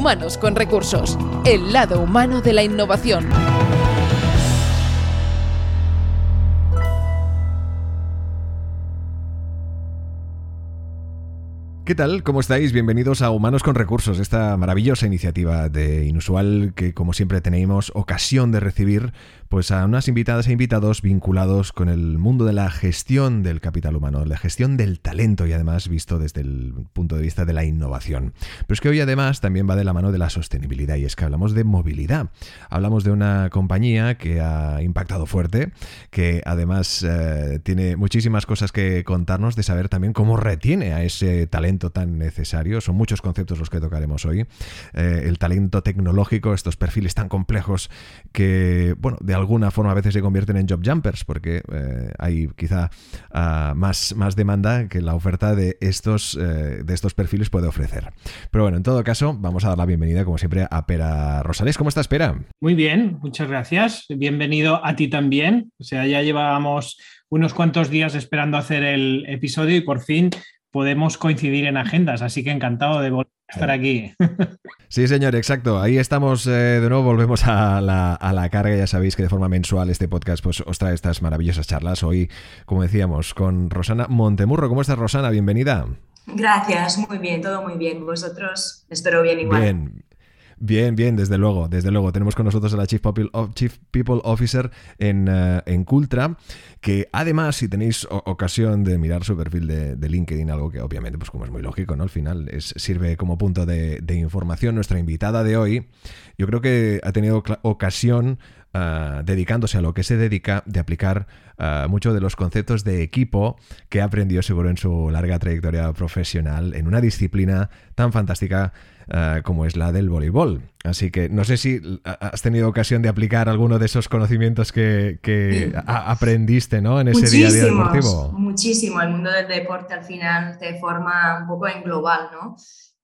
Humanos con Recursos, el lado humano de la innovación. ¿Qué tal? ¿Cómo estáis? Bienvenidos a Humanos con Recursos, esta maravillosa iniciativa de Inusual que como siempre tenemos ocasión de recibir pues a unas invitadas e invitados vinculados con el mundo de la gestión del capital humano, la gestión del talento y además visto desde el punto de vista de la innovación. Pero es que hoy además también va de la mano de la sostenibilidad y es que hablamos de movilidad. Hablamos de una compañía que ha impactado fuerte, que además eh, tiene muchísimas cosas que contarnos de saber también cómo retiene a ese talento tan necesario. Son muchos conceptos los que tocaremos hoy. Eh, el talento tecnológico, estos perfiles tan complejos que, bueno, de alguna forma a veces se convierten en job jumpers porque eh, hay quizá uh, más, más demanda que la oferta de estos, uh, de estos perfiles puede ofrecer. Pero bueno, en todo caso, vamos a dar la bienvenida como siempre a Pera Rosales. ¿Cómo estás, Pera? Muy bien, muchas gracias. Bienvenido a ti también. O sea, ya llevábamos unos cuantos días esperando hacer el episodio y por fin podemos coincidir en agendas, así que encantado de volver estar aquí. Sí, señor, exacto. Ahí estamos eh, de nuevo, volvemos a la, a la, carga. Ya sabéis que de forma mensual este podcast pues, os trae estas maravillosas charlas. Hoy, como decíamos, con Rosana Montemurro. ¿Cómo estás, Rosana? Bienvenida. Gracias, muy bien, todo muy bien. Vosotros, espero bien igual. Bien. Bien, bien, desde luego, desde luego. Tenemos con nosotros a la Chief People, Chief People Officer en, uh, en, Cultra, que además, si tenéis ocasión de mirar su perfil de, de, LinkedIn, algo que obviamente, pues como es muy lógico, ¿no? Al final es, sirve como punto de, de información. Nuestra invitada de hoy, yo creo que ha tenido ocasión Uh, dedicándose a lo que se dedica, de aplicar uh, muchos de los conceptos de equipo que aprendió seguro en su larga trayectoria profesional en una disciplina tan fantástica uh, como es la del voleibol. Así que no sé si has tenido ocasión de aplicar alguno de esos conocimientos que, que aprendiste ¿no? en ese día a día deportivo. Muchísimo. El mundo del deporte al final te forma un poco en global, ¿no?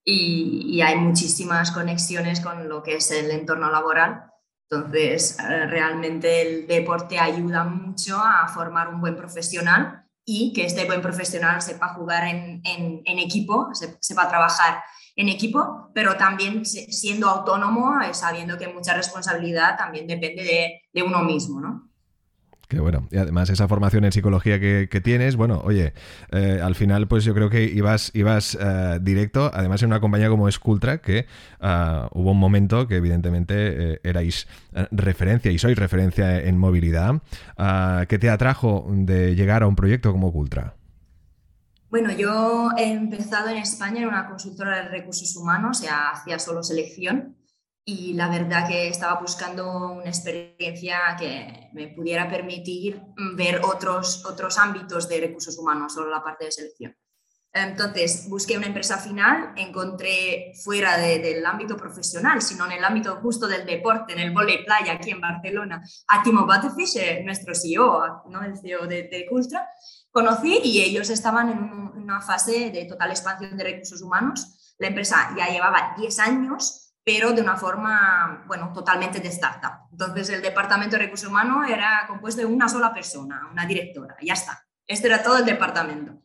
Y, y hay muchísimas conexiones con lo que es el entorno laboral entonces, eh, realmente el deporte ayuda mucho a formar un buen profesional y que este buen profesional sepa jugar en, en, en equipo, sepa trabajar en equipo, pero también siendo autónomo, eh, sabiendo que mucha responsabilidad también depende de, uno mismo, ¿no? Qué bueno. Y además esa formación en psicología que, que tienes, bueno, oye, eh, al final pues yo creo que ibas, ibas uh, directo, además en una compañía como Scultra, que uh, hubo un momento que evidentemente eh, erais referencia y sois referencia en movilidad. ¿Qué te atrajo de llegar a un proyecto como Cultra? Bueno, yo he empezado en España en una consultora de recursos humanos, sea, hacía solo selección y la verdad que estaba buscando una experiencia que me pudiera permitir ver otros, otros ámbitos de recursos humanos, solo la parte de selección. Entonces, busqué una empresa final, encontré fuera de, del ámbito profesional, sino en el ámbito justo del deporte, en el volei playa aquí en Barcelona, a Timo Batefish, eh, nuestro CEO, ¿no? el CEO de, de Cultra. Conocí y ellos estaban en un, una fase de total expansión de recursos humanos. La empresa ya llevaba 10 años pero de una forma, bueno, totalmente de startup. Entonces, el departamento de recursos humanos era compuesto de una sola persona, una directora, ya está. Este era todo el departamento.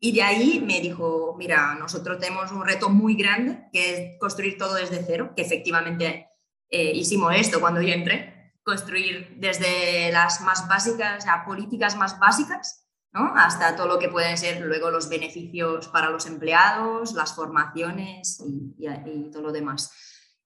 Y de ahí me dijo, mira, nosotros tenemos un reto muy grande, que es construir todo desde cero, que efectivamente eh, hicimos esto cuando yo entré, construir desde las más básicas, a políticas más básicas, ¿no? hasta todo lo que pueden ser luego los beneficios para los empleados, las formaciones y, y, y todo lo demás.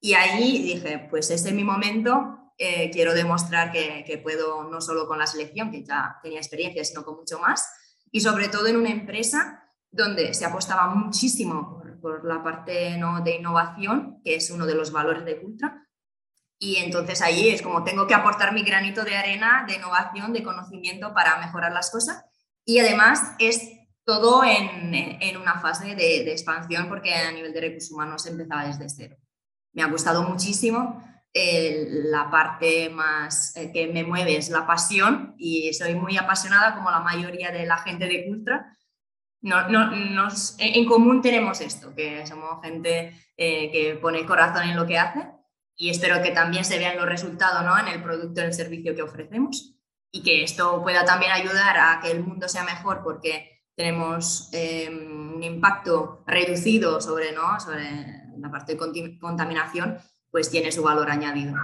Y ahí dije, pues este es mi momento, eh, quiero demostrar que, que, puedo no solo con la selección, que ya tenía experiencia, sino con mucho más, y sobre todo en una empresa donde se apostaba muchísimo por, por la parte ¿no? de innovación, que es uno de los valores de Cultra. Y entonces ahí es como tengo que aportar mi granito de arena de innovación, de conocimiento para mejorar las cosas. Y además es todo en, en una fase de, expansión porque a nivel de recursos humanos empezaba desde cero me ha gustado muchísimo. Eh, la parte más eh, que me mueve es la pasión y soy muy apasionada como la mayoría de la gente de Cultra. No, no, nos, en común tenemos esto, que somos gente eh, que pone corazón en lo que hace y espero que también se vean los resultados ¿no? en el producto o el servicio que ofrecemos y que esto pueda también ayudar a que el mundo sea mejor porque tenemos em, un impacto reducido sobre, ¿no? sobre la parte de contaminación, pues tiene su valor añadido.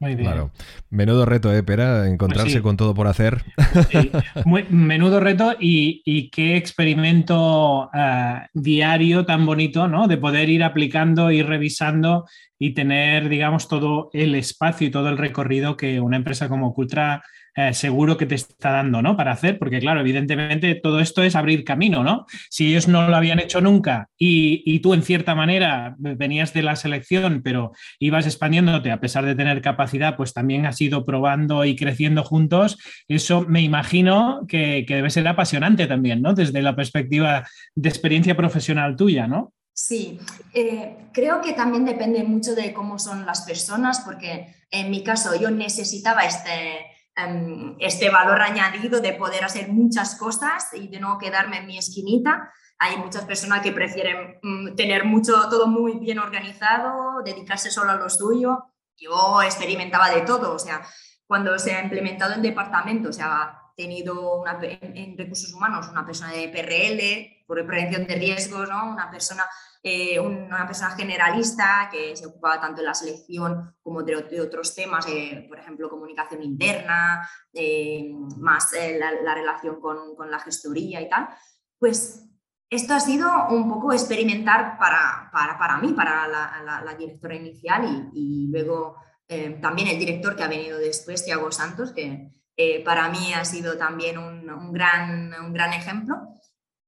Muy bien. Claro. Menudo reto, ¿eh, Pera? Encontrarse con todo por hacer. menudo reto y, qué experimento eh, diario tan bonito, ¿no? De poder ir aplicando, ir revisando y tener, digamos, todo el espacio y todo el recorrido que una empresa como Cultra eh, seguro que te está dando, ¿no? Para hacer, porque claro, evidentemente todo esto es abrir camino, ¿no? Si ellos no lo habían hecho nunca y, tú en cierta manera venías de la selección, pero ibas expandiéndote a pesar de tener capacidad, pues también has ido probando y creciendo juntos, eso me imagino que, debe ser apasionante también, ¿no? Desde la perspectiva de experiencia profesional tuya, ¿no? Sí, eh, creo que también depende mucho de cómo son las personas, porque en mi caso yo necesitaba este, Em, este valor añadido de poder hacer muchas cosas y de no quedarme en mi esquinita. Hay muchas personas que prefieren mm, tener mucho, todo muy bien organizado, dedicarse solo a lo suyo. Yo experimentaba de todo, o sea, cuando se ha implementado en departamento, se ha tenido una, en, recursos humanos una persona de PRL, por prevención de riesgos, ¿no? una persona eh, una persona generalista que se ocupaba tanto de la selección como de, otros temas, eh, por ejemplo, comunicación interna, eh, más la, relación con, la gestoría y tal, pues esto ha sido un poco experimentar para, para, mí, para la, directora inicial y, luego también el director que ha venido después, Tiago Santos, que para mí ha sido también un, gran, un gran ejemplo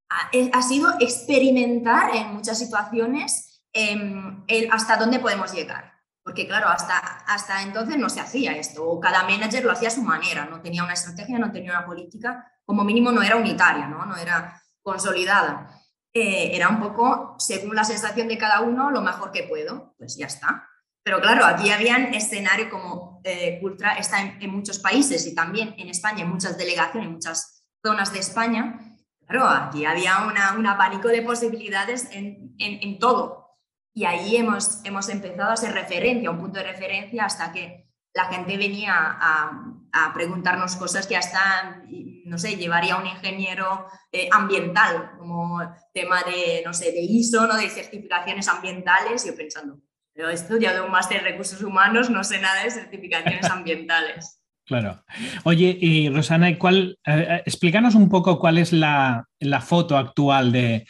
ha, sido experimentar en muchas situaciones em, hasta dónde podemos llegar. Porque claro, hasta, hasta entonces no se hacía esto, o cada manager lo hacía a su manera, no tenía una estrategia, no tenía una política, como mínimo no era unitaria, no, no era consolidada. Eh, era un poco, según la sensación de cada uno, lo mejor que puedo, pues ya está. Pero claro, aquí habían escenario como eh, Ultra está en, en, muchos países y también en España, en muchas delegaciones, en muchas zonas de España, Claro, aquí había un abanico de posibilidades en, todo. Y ahí hemos, hemos empezado a ser referencia, un punto de referencia, hasta que la gente venía a, preguntarnos cosas que hasta, no sé, llevaría un ingeniero eh, ambiental, como tema de, no sé, de ISO, ¿no? de certificaciones ambientales, yo pensando, pero he estudiado un máster de recursos humanos, no sé nada de certificaciones ambientales. Claro. Oye, y Rosana, ¿cuál, eh, eh, explícanos un poco cuál es la, foto actual de,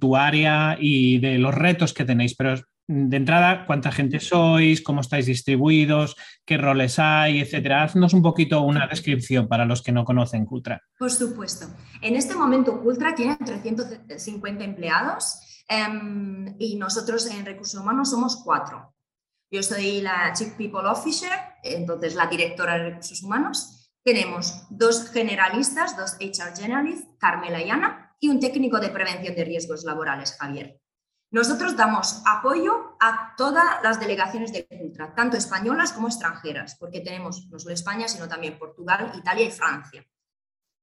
tu área y de los retos que tenéis, pero de entrada, ¿cuánta gente sois? ¿Cómo estáis distribuidos? ¿Qué roles hay? Etcétera. Haznos un poquito una descripción para los que no conocen Cultra. Por supuesto. En este momento, Cultra tiene 350 empleados em, y nosotros en recursos humanos somos cuatro. Yo soy la Chief People Officer, entonces la directora de recursos humanos. Tenemos dos generalistas, dos HR generalists, Carmela y Ana, y un técnico de prevención de riesgos laborales, Javier. Nosotros damos apoyo a todas las delegaciones de Cultra, tanto españolas como extranjeras, porque tenemos no solo España, sino también Portugal, Italia y Francia.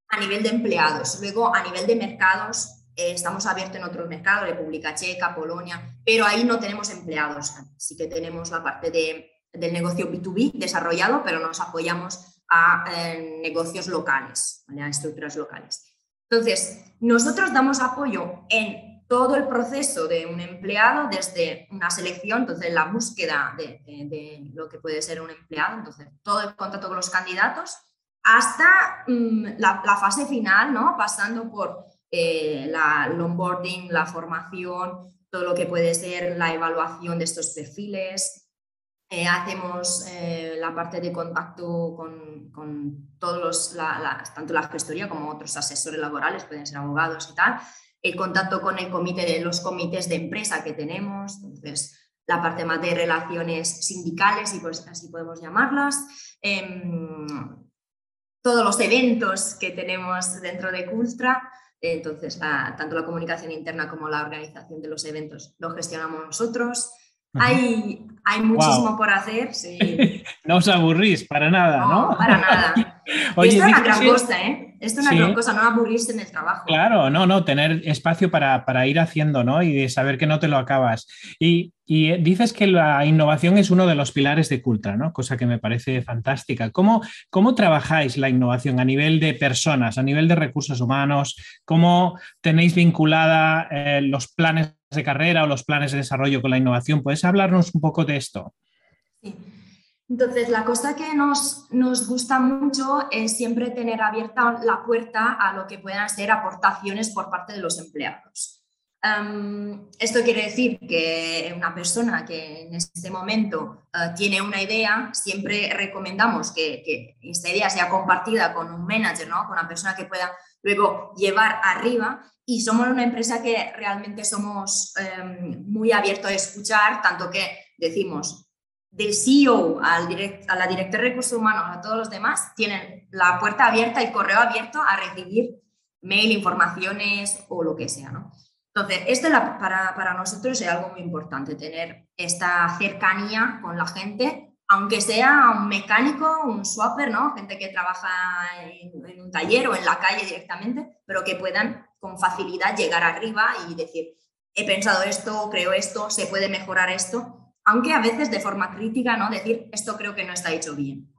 A nivel de empleados, luego a nivel de mercados, eh, estamos abiertos en otros mercados, República Checa, Polonia, pero ahí no tenemos empleados. Sí que tenemos la parte de, del negocio B2B desarrollado, pero nos apoyamos a eh, negocios locales, a estructuras locales. Entonces, nosotros damos apoyo en todo el proceso de un empleado, desde una selección, entonces la búsqueda de, lo que puede ser un empleado, entonces todo el contacto con los candidatos, hasta mm, la, la, fase final, ¿no? pasando por eh, la, el onboarding, la formación, todo lo que puede ser la evaluación de estos perfiles. Eh, hacemos eh, la parte de contacto con, con todos los, tanto la gestoría como otros asesores laborales, pueden ser abogados y tal. El contacto con el comité de los comités de empresa que tenemos, entonces la parte más de relaciones sindicales, y pues así podemos llamarlas. Em, todos los eventos que tenemos dentro de Cultra, entonces, tanto la comunicación interna como la organización de los eventos lo gestionamos nosotros. Hay, hay muchísimo por hacer. no os aburrís para nada, ¿no? No, para nada. Oye, es una gran costa, ¿eh? Esto es una cosa, no aburrirse en el trabajo. Claro, no, no, tener espacio para, ir haciendo, ¿no? Y de saber que no te lo acabas. Y, dices que la innovación es uno de los pilares de Cultra, ¿no? Cosa que me parece fantástica. ¿Cómo, cómo trabajáis la innovación a nivel de personas, a nivel de recursos humanos? ¿Cómo tenéis vinculada eh, los planes de carrera o los planes de desarrollo con la innovación? ¿Puedes hablarnos un poco de esto? Sí. Entonces, la cosa que nos, nos, gusta mucho es siempre tener abierta la puerta a lo que puedan ser aportaciones por parte de los empleados. esto quiere decir que una persona que en este momento eh, tiene una idea, siempre recomendamos que, que, esta idea sea compartida con un manager, ¿no? con una persona que pueda luego llevar arriba. Y somos una empresa que realmente somos em, muy abiertos a escuchar, tanto que decimos, del CEO al direct, a la directora de recursos humanos, a todos los demás, tienen la puerta abierta, el correo abierto a recibir mail, informaciones o lo que sea. ¿no? Entonces, esto para, para, nosotros es algo muy importante, tener esta cercanía con la gente, aunque sea un mecánico, un swapper, ¿no? gente que trabaja en, en un taller o en la calle directamente, pero que puedan con facilidad llegar arriba y decir, he pensado esto, creo esto, se puede mejorar esto aunque a veces de forma crítica, ¿no? Decir, esto creo que no está hecho bien.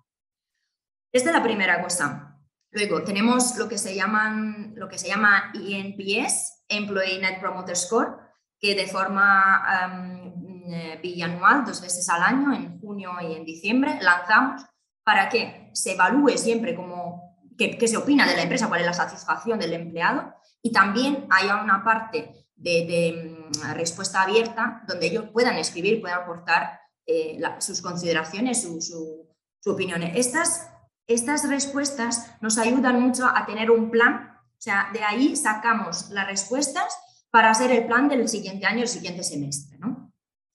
Esta es la primera cosa. Luego tenemos lo que se, llaman, lo que se llama ENPS, Employee Net Promoter Score, que de forma um, bianual, dos veces al año, en junio y en diciembre, lanzamos para que se evalúe siempre como qué se opina de la empresa, cuál es la satisfacción del empleado y también haya una parte de, mm, respuesta abierta donde ellos puedan escribir, puedan aportar eh, sus consideraciones, su, su, opinión. Estas, estas respuestas nos ayudan mucho a tener un plan, o sea, de ahí sacamos las respuestas para hacer el plan del siguiente año, el siguiente semestre. ¿no?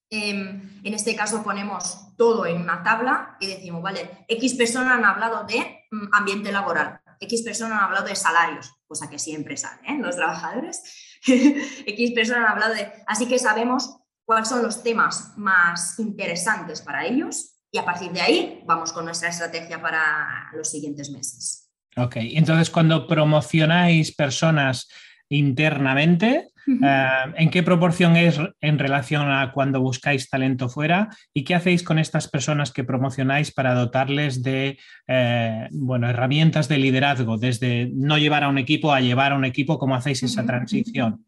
Em, en este caso ponemos todo en una tabla y decimos, vale, X personas han hablado de mm, ambiente laboral, X personas han hablado de salarios, cosa que siempre sale, ¿eh? los trabajadores. X personas han hablado de... Así que sabemos cuáles son los temas más interesantes para ellos y a partir de ahí vamos con nuestra estrategia para los siguientes meses. Ok, entonces cuando promocionáis personas internamente, eh, ¿en qué proporción es en relación a cuando buscáis talento fuera? ¿Y qué hacéis con estas personas que promocionáis para dotarles de eh, bueno, herramientas de liderazgo, desde no llevar a un equipo a llevar a un equipo? ¿Cómo hacéis esa transición?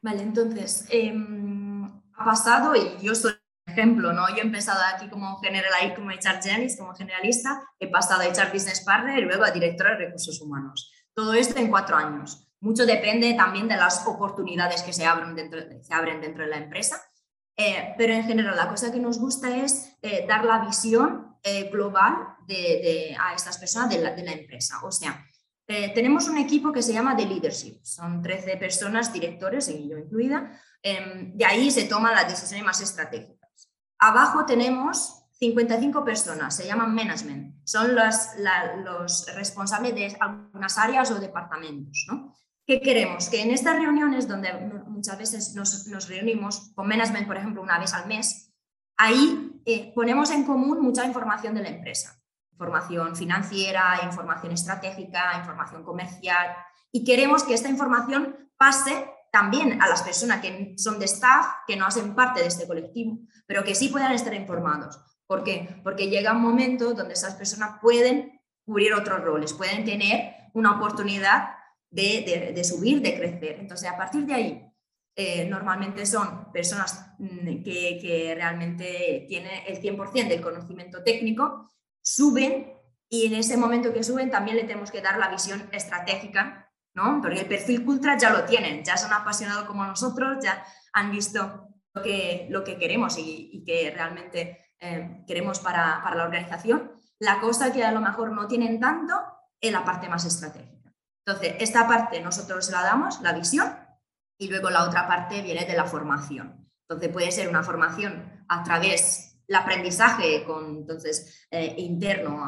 Vale, entonces, em, ha pasado, y yo soy ejemplo, ¿no? Yo he empezado aquí como general, como HR generalist, como generalista, he pasado a HR business partner y luego a directora de recursos humanos. Todo esto en cuatro años. Mucho depende también de las oportunidades que se abren dentro, se abren dentro de la empresa, eh, pero en general la cosa que nos gusta es eh, dar la visión eh, global de, a estas personas de la, de la, empresa. O sea, tenemos un equipo que se llama The Leadership, son 13 personas, directores, y yo incluida, em, de ahí se toman las decisiones más estratégicas. Abajo tenemos 55 personas, se llaman management, son los, los responsables de algunas áreas o departamentos. ¿no? ¿Qué queremos? Que en estas reuniones donde muchas veces nos, reunimos con management, por ejemplo, una vez al mes, ahí eh, ponemos en común mucha información de la empresa. Información financiera, información estratégica, información comercial. Y queremos que esta información pase también a las personas que son de staff, que no hacen parte de este colectivo, pero que sí puedan estar informados. ¿Por qué? Porque llega un momento donde esas personas pueden cubrir otros roles, pueden tener una oportunidad de, subir, de crecer. Entonces, a partir de ahí, eh, normalmente son personas mm, que, realmente tienen el 100% del conocimiento técnico, suben y en ese momento que suben también le tenemos que dar la visión estratégica, ¿no? Porque el perfil cultra ya lo tienen, ya son apasionados como nosotros, ya han visto lo que, lo que queremos y, que realmente eh, queremos para, para la organización. La cosa que a lo mejor no tienen tanto es la parte más estratégica. Entonces, esta parte nosotros la damos, la visión, y luego la otra parte viene de la formación. Entonces, puede ser una formación a través del aprendizaje con, entonces, eh, interno,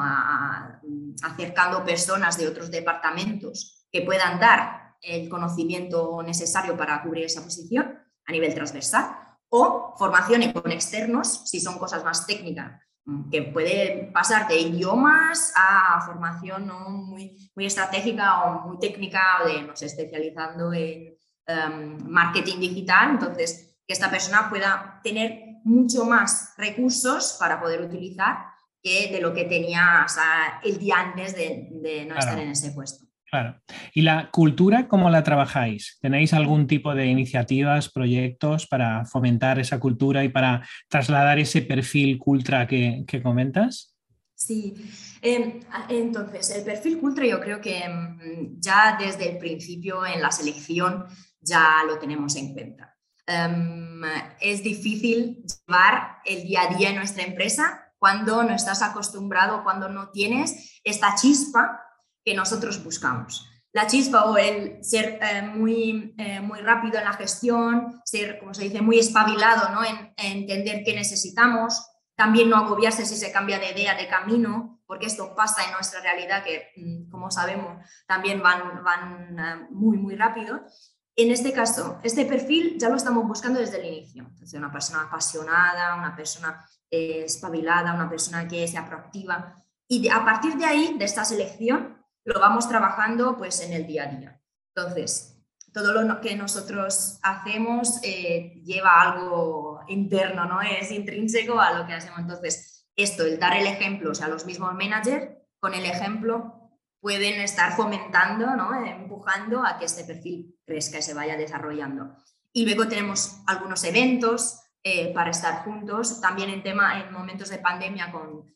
acercando personas de otros departamentos que puedan dar el conocimiento necesario para cubrir esa posición a nivel transversal, o formación con externos, si son cosas más técnicas, que puede pasar de idiomas a formación ¿no? muy, muy estratégica o muy técnica, o de, no sé, especializando en em, marketing digital. Entonces, que esta persona pueda tener mucho más recursos para poder utilizar que de lo que tenía el día antes de, no estar en ese puesto. Claro. ¿Y la cultura cómo la trabajáis? ¿Tenéis algún tipo de iniciativas, proyectos para fomentar esa cultura y para trasladar ese perfil cultura que, comentas? Sí, em, entonces el perfil cultura yo creo que mm, ya desde el principio en la selección ya lo tenemos en cuenta. Em, es difícil llevar el día a día en nuestra empresa cuando no estás acostumbrado, cuando no tienes esta chispa que nosotros buscamos. La chispa o el ser eh, muy, eh, muy rápido en la gestión, ser, como se dice, muy espabilado ¿no? en, entender qué necesitamos, también no agobiarse si se cambia de idea, de camino, porque esto pasa en nuestra realidad que, mm, como sabemos, también van, van eh, muy, muy rápido. En este caso, este perfil ya lo estamos buscando desde el inicio. Entonces, una persona apasionada, una persona eh, espabilada, una persona que sea proactiva. Y a partir de ahí, de esta selección, lo vamos trabajando pues en el día a día. Entonces, todo lo que nosotros hacemos eh, lleva algo interno, ¿no? Es intrínseco a lo que hacemos. Entonces, esto, el dar el ejemplo, o sea, los mismos managers, con el ejemplo pueden estar fomentando, ¿no? empujando a que este perfil crezca y se vaya desarrollando. Y luego tenemos algunos eventos eh, para estar juntos, también en, tema, en momentos de pandemia con, eh,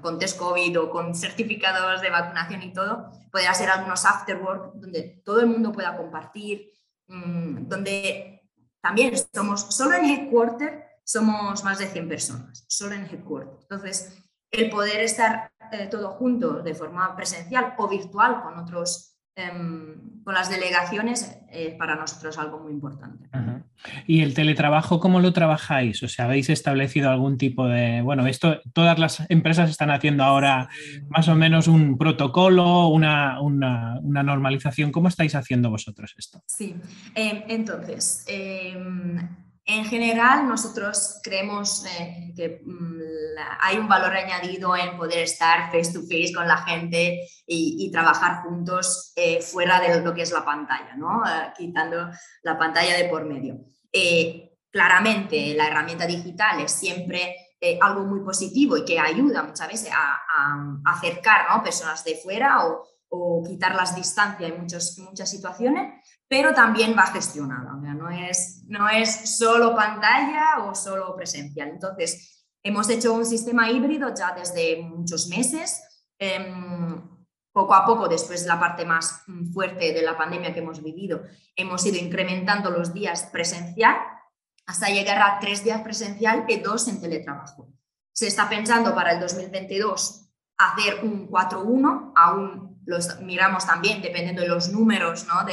con test COVID o con certificados de vacunación y todo, poder hacer algunos afterwork donde todo el mundo pueda compartir, mm, donde también somos, solo en headquarter somos más de 100 personas, solo en headquarter. Entonces, el poder estar eh, todo junto de forma presencial o virtual con otros, em, con las delegaciones, eh, para nosotros es algo muy importante. ¿Y el teletrabajo cómo lo trabajáis? O sea, ¿habéis establecido algún tipo de, bueno, esto todas las empresas están haciendo ahora más o menos un protocolo, una, una, una normalización. ¿Cómo estáis haciendo vosotros esto? Sí, em, entonces, em, en general, nosotros creemos eh, que mm, hay un valor añadido en poder estar face to face con la gente y, trabajar juntos eh, fuera de lo que es la pantalla. Eh, quitando la pantalla de por medio. claramente, la herramienta digital es siempre algo muy positivo y que ayuda muchas veces a, acercar personas de fuera o, o quitar las distancias en muchas situaciones, pero también va gestionada, no, es, no es solo pantalla o solo presencial. Entonces, hemos hecho un sistema híbrido ya desde muchos meses. Em, poco a poco, después de la parte más fuerte de la pandemia que hemos vivido, hemos ido incrementando los días presencial hasta llegar a tres días presencial y dos en teletrabajo. Se está pensando para el 2022 hacer un 4-1, aún los miramos también dependiendo de los números ¿no?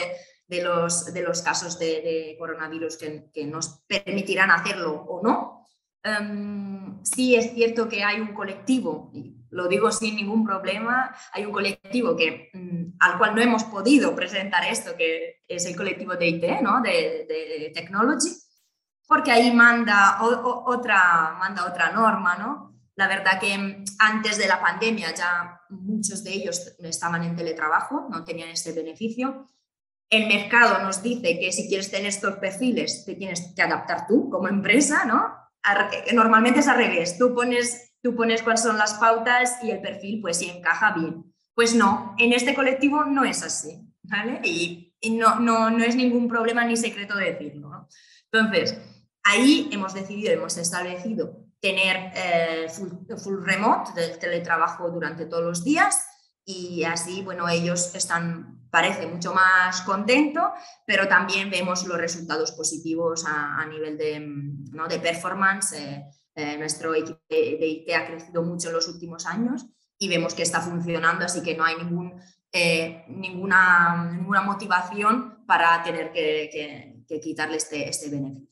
De los, de los casos de, coronavirus que, nos permitirán hacerlo o no. Um, sí es cierto que hay un colectivo, y lo digo sin ningún problema, hay un colectivo que, mm, al cual no hemos podido presentar esto, que es el colectivo de IT, ¿no? de, de Technology, porque ahí manda, otra, manda otra norma. ¿no? La verdad que antes de la pandemia ya muchos de ellos estaban en teletrabajo, no tenían este beneficio el mercado nos dice que si quieres tener estos perfiles, te tienes que adaptar tú como empresa, ¿no? Normalmente es al revés, tú pones, tú pones cuáles son las pautas y el perfil, pues si encaja bien. Pues no, en este colectivo no es así, ¿vale? Y, no, no, no, es ningún problema ni secreto de decirlo. Entonces, ahí hemos decidido, hemos establecido tener eh, full, full remote del teletrabajo durante todos los días y así, bueno, ellos están, parece, mucho más contentos, pero también vemos los resultados positivos a, nivel de, ¿no? de performance. Eh, eh, nuestro equipo de, IT ha crecido mucho en los últimos años y vemos que está funcionando, así que no hay ningún, eh, ninguna, ninguna motivación para tener que, que, quitarle este, este beneficio.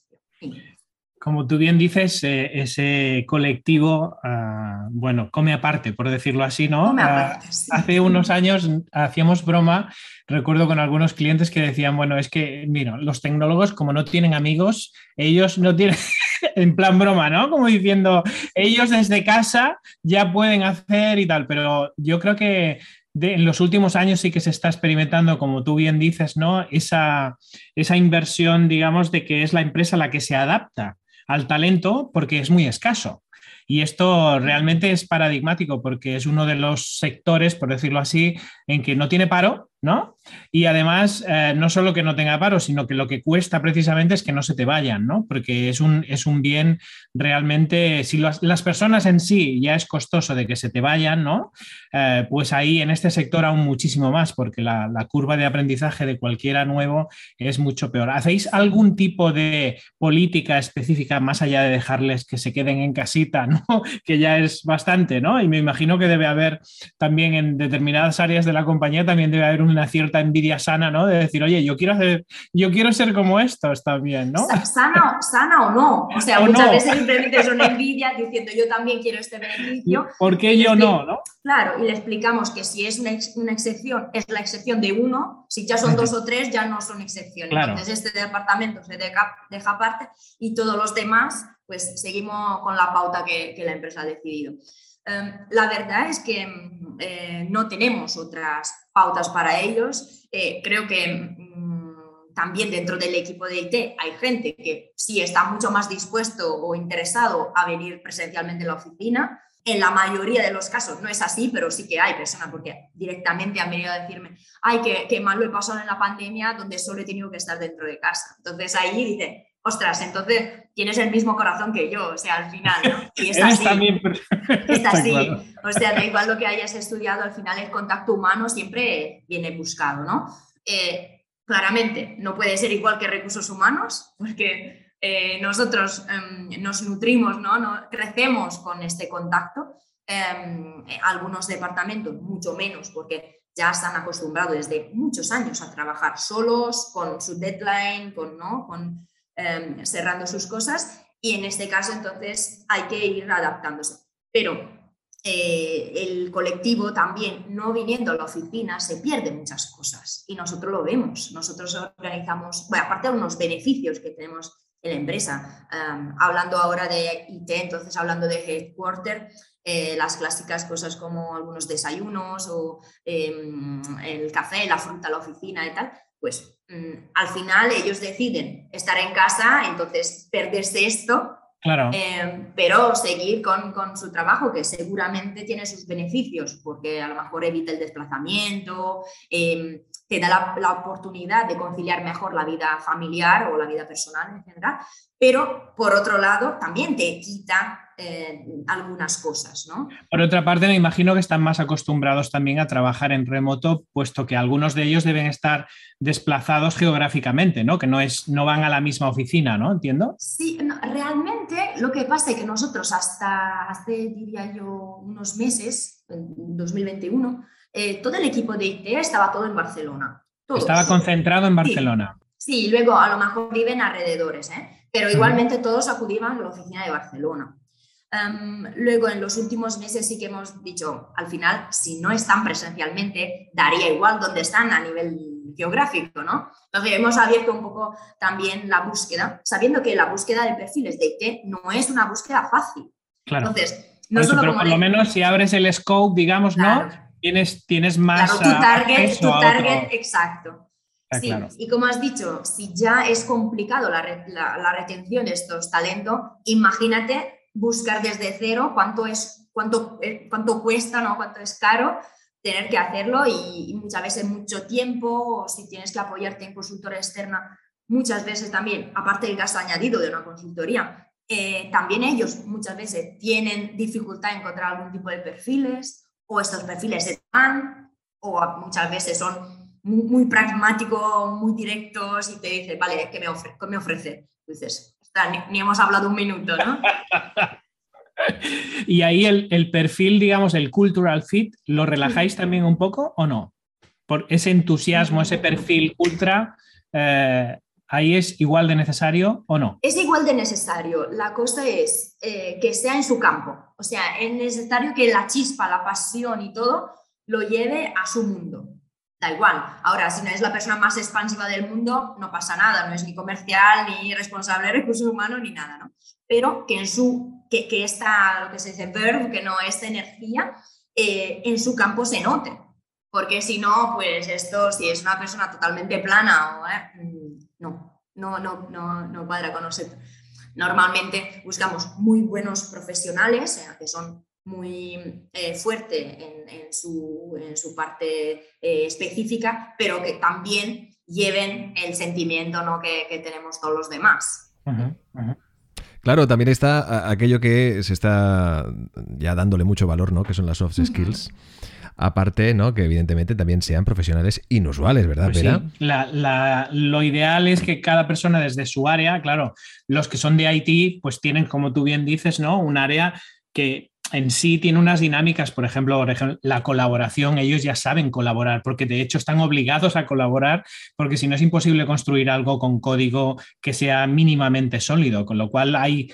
Como tú bien dices, eh, ese colectivo, ah, bueno, come aparte, por decirlo así, ¿no? Ah, hace unos años hacíamos broma, recuerdo con algunos clientes que decían, bueno, es que, mira, los tecnólogos como no tienen amigos, ellos no tienen, en plan broma, ¿no? Como diciendo, ellos desde casa ya pueden hacer y tal, pero yo creo que en los últimos años sí que se está experimentando, como tú bien dices, ¿no? Esa, esa inversión, digamos, de que es la empresa la que se adapta al talento porque es muy escaso. Y esto realmente es paradigmático porque es uno de los sectores, por decirlo así, en que no tiene paro, ¿no? Y además, eh, no solo que no tenga paro, sino que lo que cuesta precisamente es que no se te vayan, ¿no? Porque es un, es un bien realmente, si las, personas en sí ya es costoso de que se te vayan, ¿no? Eh, pues ahí en este sector aún muchísimo más, porque la, curva de aprendizaje de cualquiera nuevo es mucho peor. ¿Hacéis algún tipo de política específica más allá de dejarles que se queden en casita, ¿no? Que ya es bastante, ¿no? Y me imagino que debe haber también en determinadas áreas de la compañía, también debe haber una cierta envidia sana, ¿no? De decir, oye, yo quiero hacer, yo quiero ser como estos también, ¿no? Sana, sana o no. O sea, muchas veces simplemente son envidia diciendo yo también quiero este beneficio. ¿Por qué yo no, no? Claro, y le explicamos que si es una, una, excepción, es la excepción de uno, si ya son dos o tres, ya no son excepciones. Entonces, este departamento se deja, deja aparte y todos los demás, pues seguimos con la pauta que, la empresa ha decidido. Em, la verdad es que mm, eh, no tenemos otras pautas para ellos. Eh, creo que mm, también dentro del equipo de IT hay gente que sí está mucho más dispuesto o interesado a venir presencialmente a la oficina. En la mayoría de los casos no es así, pero sí que hay personas porque directamente han venido a decirme, ay, que, que mal lo he en la pandemia donde solo he tenido que estar dentro de casa. Entonces ahí dice, ostras, entonces tienes el mismo corazón que yo, o sea, al final, ¿no? Y es así. es así. O sea, da igual lo que hayas estudiado, al final el contacto humano siempre viene buscado, ¿no? Eh, claramente, no puede ser igual que recursos humanos, porque eh, nosotros em, nos nutrimos, ¿no? ¿no? Crecemos con este contacto. Em, algunos departamentos, mucho menos, porque ya están acostumbrados desde muchos años a trabajar solos, con su deadline, con, ¿no? con Em, cerrando sus cosas y en este caso entonces hay que ir adaptándose. Pero eh, el colectivo también, no viniendo a la oficina, se pierde muchas cosas y nosotros lo vemos. Nosotros organizamos, bueno, aparte de unos beneficios que tenemos en la empresa, em, hablando ahora de IT, entonces hablando de headquarter, eh, las clásicas cosas como algunos desayunos o em, el café, la fruta, la oficina y tal, pues al final ellos deciden estar en casa, entonces perderse esto, claro. Eh, pero seguir con, su trabajo, que seguramente tiene sus beneficios, porque a lo mejor evita el desplazamiento, em, te da la, oportunidad de conciliar mejor la vida familiar o la vida personal en general, pero por otro lado también te quita eh, algunas cosas, ¿no? Por otra parte, me imagino que están más acostumbrados también a trabajar en remoto, puesto que algunos de ellos deben estar desplazados geográficamente, ¿no? Que no, es, no van a la misma oficina, ¿no? ¿Entiendo? Sí, lo que pasa es que nosotros hasta hace, diría yo, unos meses, en 2021, eh, todo el equipo de IT estaba todo en Barcelona. Estaba concentrado en Barcelona. Sí. luego a lo mejor viven alrededores, ¿eh? pero igualmente todos acudían a la oficina de Barcelona. Em, luego, en los últimos meses sí que hemos dicho, al final, si no están presencialmente, daría igual donde están a nivel geográfico, ¿no? Entonces, hemos abierto un poco también la búsqueda, sabiendo que la búsqueda de perfiles de IT no es una búsqueda fácil. Claro. Entonces, no solo pero por lo menos si abres el scope, digamos, ¿no? Tienes, tienes más. Claro, tu target, tu target exacto. sí. Y como has dicho, si ya es complicado la, la retención de estos talentos, imagínate buscar desde cero cuánto, es, cuánto, eh, cuánto cuesta, ¿no? cuánto es caro tener que hacerlo y, muchas veces mucho tiempo o si tienes que apoyarte en consultora externa, muchas veces también, aparte del gasto añadido de una consultoría, eh, también ellos muchas veces tienen dificultad en encontrar algún tipo de perfiles o estos perfiles se dan o muchas veces son muy, pragmáticos, muy directos y te dicen, vale, ¿qué me, ofre qué me ofrece? dices, ni, hemos hablado un minuto, ¿no? y ahí el, perfil, digamos, el cultural fit, ¿lo relajáis también un poco o no? Por ese entusiasmo, ese perfil ultra, eh, ¿Ahí es igual de necesario o no? Es igual de necesario. La cosa es eh, que sea en su campo. O sea, es necesario que la chispa, la pasión y todo lo lleve a su mundo. Da igual. Ahora, si no es la persona más expansiva del mundo, no pasa nada. No es ni comercial, ni responsable de recursos humanos, ni nada, ¿no? Pero que en su, que, que esta, lo que se dice verb, que no esta energía, eh, en su campo se note. Porque si no, pues esto, si es una persona totalmente plana, eh, mm, no, no, no, no, no cuadra con nosotros. Normalmente buscamos muy buenos profesionales, eh, que son muy eh, fuerte en, su, en, su, parte eh, específica, pero que también lleven el sentimiento ¿no? que, que tenemos todos los demás. Claro, también está aquello que se está ya dándole mucho valor, ¿no? Que son las soft skills. Aparte, ¿no? Que evidentemente también sean profesionales inusuales, ¿verdad, pues lo ideal es que cada persona desde su área, claro, los que son de IT, pues tienen, como tú bien dices, ¿no? Un área que en sí tiene unas dinámicas, por ejemplo, la colaboración, ellos ya saben colaborar, porque de hecho están obligados a colaborar, porque si no es imposible construir algo con código que sea mínimamente sólido, con lo cual hay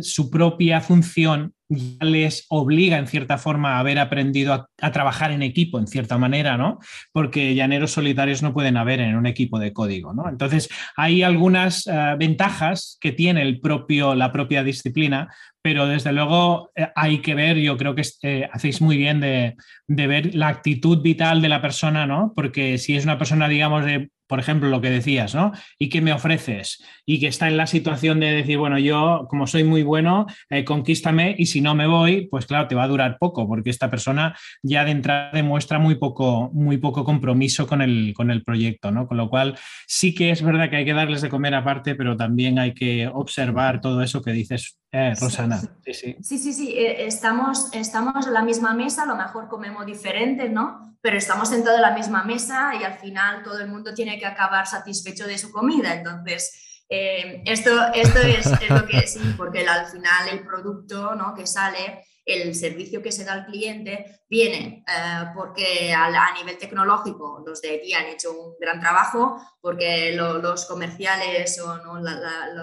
su propia función ya les obliga en cierta forma a haber aprendido a, trabajar en equipo, en cierta manera, ¿no? Porque llaneros solitarios no pueden haber en un equipo de código, ¿no? Entonces, hay algunas eh, ventajas que tiene el propio, la propia disciplina, pero desde luego eh, hay que ver, yo creo que eh, hacéis muy bien de, de, ver la actitud vital de la persona, ¿no? Porque si es una persona, digamos, de por ejemplo, lo que decías, ¿no? ¿Y qué me ofreces? Y que está en la situación de decir, bueno, yo como soy muy bueno, eh, conquístame y si no me voy, pues claro, te va a durar poco, porque esta persona ya de entrada demuestra muy poco, muy poco compromiso con el, con el proyecto, ¿no? Con lo cual sí que es verdad que hay que darles de comer aparte, pero también hay que observar todo eso que dices, eh, Rosana. Sí, sí, sí, sí, sí. Eh, estamos, estamos en la misma mesa, a lo mejor comemos diferente, ¿no? pero estamos sentados en la misma mesa y al final todo el mundo tiene que acabar satisfecho de su comida. Entonces, eh, esto, esto es, lo que sí, porque al final el producto ¿no? que sale, el servicio que se da al cliente, viene eh, porque a, nivel tecnológico los de aquí han hecho un gran trabajo, porque los comerciales o ¿no?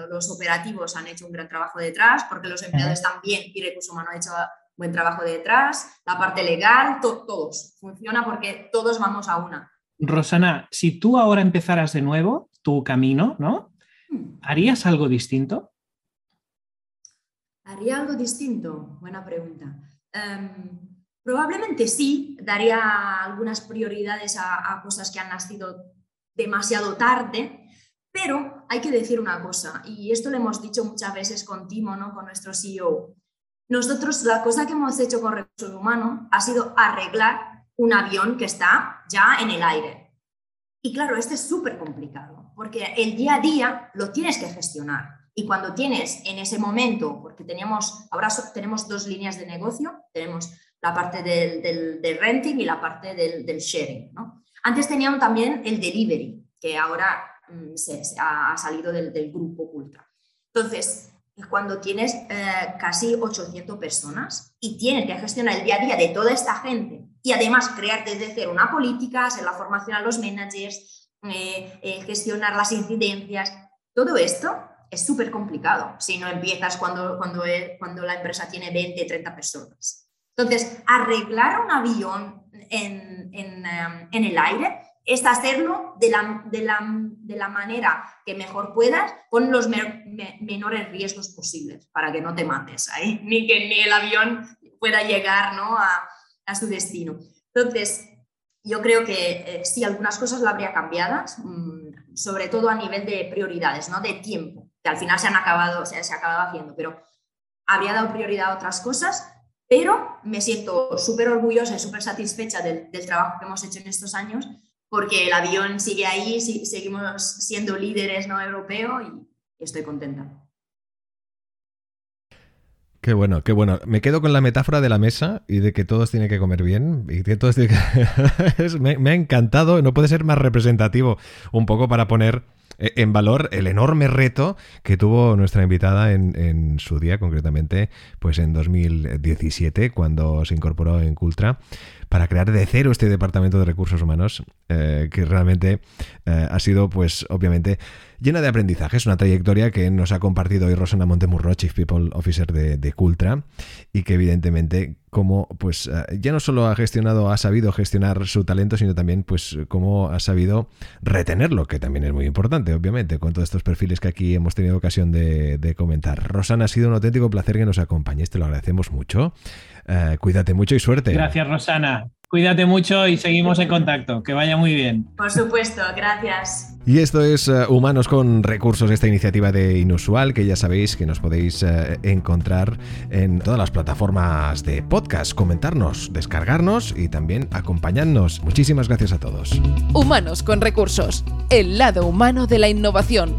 los operativos han hecho un gran trabajo detrás, porque los empleados también y recursos humanos han hecho buen trabajo detrás, la parte legal, todos. Funciona porque todos vamos a una. Rosana, si tú ahora empezaras de nuevo tu camino, ¿no? Hmm. ¿Harías algo distinto? ¿Haría algo distinto? Buena pregunta. Em, probablemente sí, daría algunas prioridades a, a cosas que han nacido demasiado tarde, pero hay que decir una cosa, y esto lo hemos dicho muchas veces con Timo, ¿no? con nuestro CEO. Nosotros la cosa que hemos hecho con recursos humanos ha sido arreglar un avión que está ya en el aire. Y claro, este es súper complicado, porque el día a día lo tienes que gestionar. Y cuando tienes en ese momento, porque teníamos, ahora tenemos dos líneas de negocio, tenemos la parte del, del, renting y la parte del, del sharing. ¿no? Antes teníamos también el delivery, que ahora mm, se, ha, salido del, del grupo Ultra. Entonces, cuando tienes eh, casi 800 personas y tienes que gestionar el día a día de toda esta gente y además crear desde cero una política, hacer la formación a los managers, eh, eh, gestionar las incidencias, todo esto es súper complicado si no empiezas cuando, cuando, cuando la empresa tiene 20, 30 personas. Entonces, arreglar un avión en, en, en el aire es hacerlo de la, de la, de la manera que mejor puedas con los menores riesgos posibles para que no te mates ahí, ni que ni el avión pueda llegar ¿no? a, a, su destino. Entonces, yo creo que eh, sí, algunas cosas lo habría cambiadas, mm, sobre todo a nivel de prioridades, ¿no? de tiempo, al final se han acabado, se, ha acabado haciendo, pero habría dado prioridad a otras cosas, pero me siento súper orgullosa y súper satisfecha del, trabajo que hemos hecho en estos años porque el avión sigue ahí, seguimos siendo líderes no europeo y estoy contenta. Qué bueno, qué bueno. Me quedo con la metáfora de la mesa y de que todos tienen que comer bien. Y que todos me, ha encantado, no puede ser más representativo un poco para poner en valor el enorme reto que tuvo nuestra invitada en, en, su día, concretamente, pues en 2017, cuando se incorporó en Cultra para crear de cero este departamento de recursos humanos, eh, que realmente eh, ha sido, pues, obviamente, llena de aprendizajes, una trayectoria que nos ha compartido hoy Rosana Montemurro, Chief People Officer de, de Cultra, y que evidentemente como pues eh, ya no solo ha gestionado, ha sabido gestionar su talento, sino también pues cómo ha sabido retenerlo, que también es muy importante, obviamente, con todos estos perfiles que aquí hemos tenido ocasión de, comentar. Rosana, ha sido un auténtico placer que nos acompañes, te lo agradecemos mucho. Cuídate mucho y suerte. Gracias, Rosana. Cuídate mucho y seguimos en contacto. Que vaya muy bien. Por supuesto, gracias. Y esto es uh, Humanos con Recursos, esta iniciativa de Inusual, que ya sabéis que nos podéis uh, encontrar en todas las plataformas de podcast, comentarnos, descargarnos y también acompañarnos. Muchísimas gracias a todos. Humanos con Recursos, el lado humano de la innovación.